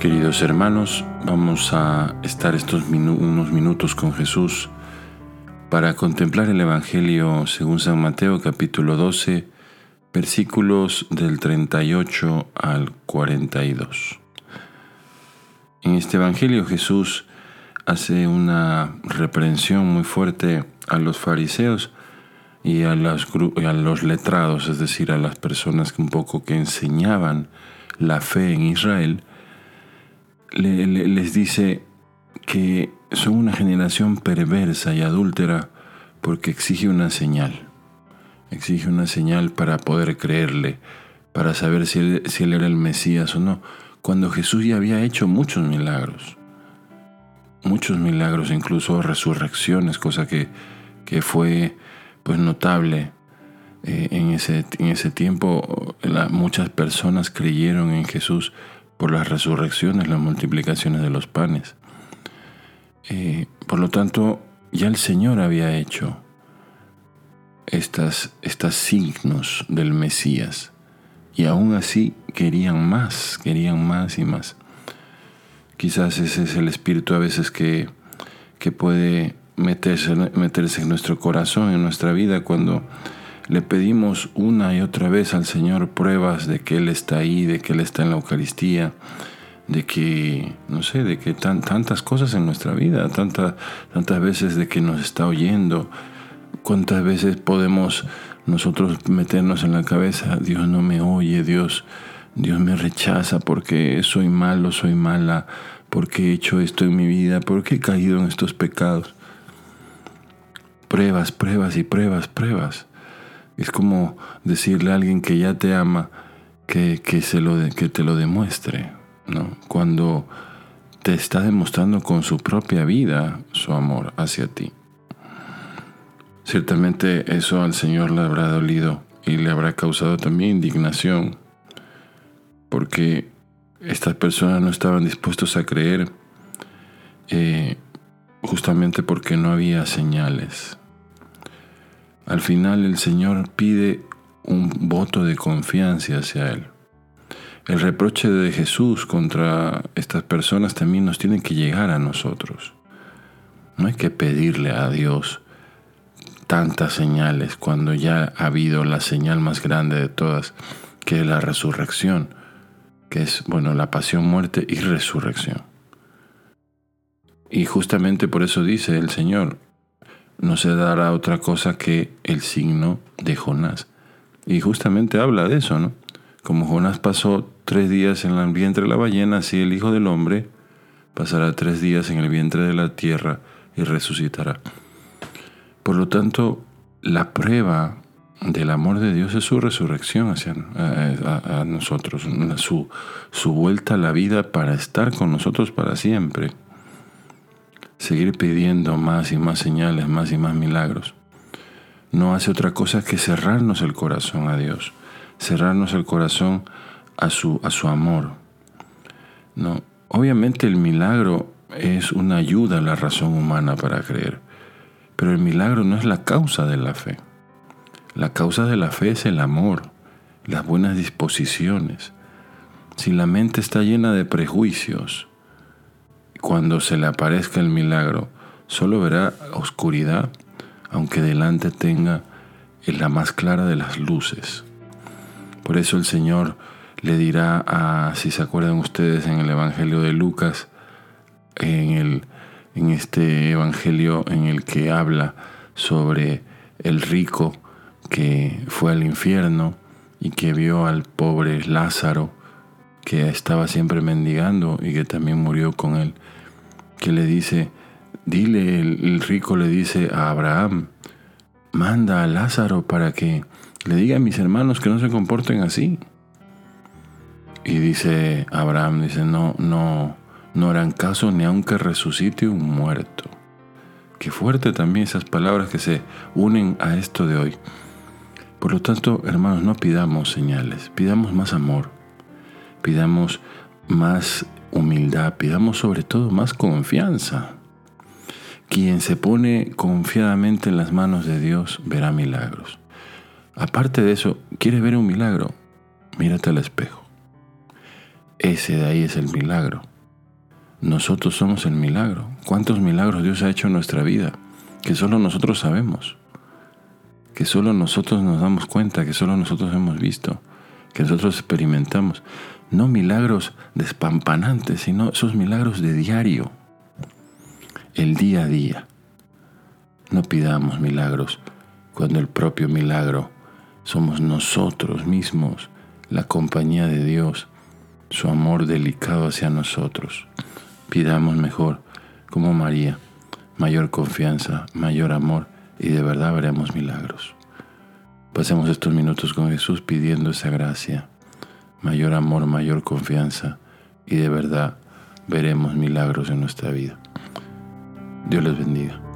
Queridos hermanos, vamos a estar estos unos minutos con Jesús para contemplar el Evangelio según San Mateo capítulo 12, versículos del 38 al 42. En este Evangelio Jesús hace una reprensión muy fuerte a los fariseos y a a los letrados, es decir, a las personas que un poco que enseñaban la fe en Israel, les dice que son una generación perversa y adúltera porque exige una señal. Exige una señal para poder creerle, para saber si él, era el Mesías o no, cuando Jesús ya había hecho muchos milagros. Muchos milagros, incluso resurrecciones, cosa que, que fue pues notable. Eh, en, ese, en ese tiempo muchas personas creyeron en Jesús por las resurrecciones, las multiplicaciones de los panes. Eh, por lo tanto, ya el Señor había hecho estas, estas signos del Mesías. Y aún así querían más, querían más y más. Quizás ese es el espíritu a veces que, que puede meterse, meterse en nuestro corazón, en nuestra vida, cuando le pedimos una y otra vez al Señor pruebas de que Él está ahí, de que Él está en la Eucaristía, de que, no sé, de que tan, tantas cosas en nuestra vida, tantas veces de que nos está oyendo, cuántas veces podemos nosotros meternos en la cabeza, Dios no me oye, Dios, Dios me rechaza porque soy malo, soy mala, porque he hecho esto en mi vida, porque he caído en estos pecados. Pruebas, pruebas y pruebas, pruebas. Es como decirle a alguien que ya te ama que, se lo, que te lo demuestre, ¿no? Cuando te está demostrando con su propia vida su amor hacia ti. Ciertamente eso al Señor le habrá dolido y le habrá causado también indignación, porque estas personas no estaban dispuestos a creer eh, justamente porque no había señales. Al final el Señor pide un voto de confianza hacia Él. El reproche de Jesús contra estas personas también nos tiene que llegar a nosotros. No hay que pedirle a Dios tantas señales cuando ya ha habido la señal más grande de todas, que es la resurrección, que es, bueno, la pasión, muerte y resurrección. Y justamente por eso dice el Señor, no se dará otra cosa que el signo de Jonás. Y justamente habla de eso, ¿no? Como Jonás pasó tres días en el vientre de la ballena, así el Hijo del Hombre pasará tres días en el vientre de la tierra y resucitará. Por lo tanto, la prueba del amor de Dios es su resurrección hacia nosotros, su, su vuelta a la vida para estar con nosotros para siempre seguir pidiendo más y más señales, más y más milagros, no hace otra cosa que cerrarnos el corazón a Dios, cerrarnos el corazón a su, a su amor. No, obviamente el milagro es una ayuda a la razón humana para creer, pero el milagro no es la causa de la fe. La causa de la fe es el amor, las buenas disposiciones. Si la mente está llena de prejuicios, cuando se le aparezca el milagro, solo verá oscuridad, aunque delante tenga la más clara de las luces. Por eso el Señor le dirá a, si se acuerdan ustedes en el Evangelio de Lucas, en, el, en este Evangelio en el que habla sobre el rico que fue al infierno y que vio al pobre Lázaro que estaba siempre mendigando y que también murió con él, que le dice, dile, el, rico le dice a Abraham, manda a Lázaro para que le diga a mis hermanos que no se comporten así. Y dice Abraham, dice, no, no, no harán caso ni aunque resucite un muerto. Qué fuerte también esas palabras que se unen a esto de hoy. Por lo tanto, hermanos, no pidamos señales, pidamos más amor, pidamos más humildad, pidamos sobre todo más confianza. Quien se pone confiadamente en las manos de Dios verá milagros. Aparte de eso, ¿quieres ver un milagro? Mírate al espejo. Ese de ahí es el milagro. nosotros somos el milagro. ¿Cuántos milagros Dios ha hecho en nuestra vida? Que solo nosotros sabemos. Que solo nosotros nos damos cuenta, que solo nosotros hemos visto, que nosotros experimentamos. No milagros despampanantes, sino esos milagros de diario. El día a día. No pidamos milagros cuando el propio milagro somos nosotros mismos, la compañía de Dios, su amor delicado hacia nosotros. Pidamos mejor, como María, mayor confianza, mayor amor y de verdad veremos milagros. Pasemos estos minutos con Jesús pidiendo esa gracia, mayor amor, mayor confianza y de verdad veremos milagros en nuestra vida. Dios les bendiga.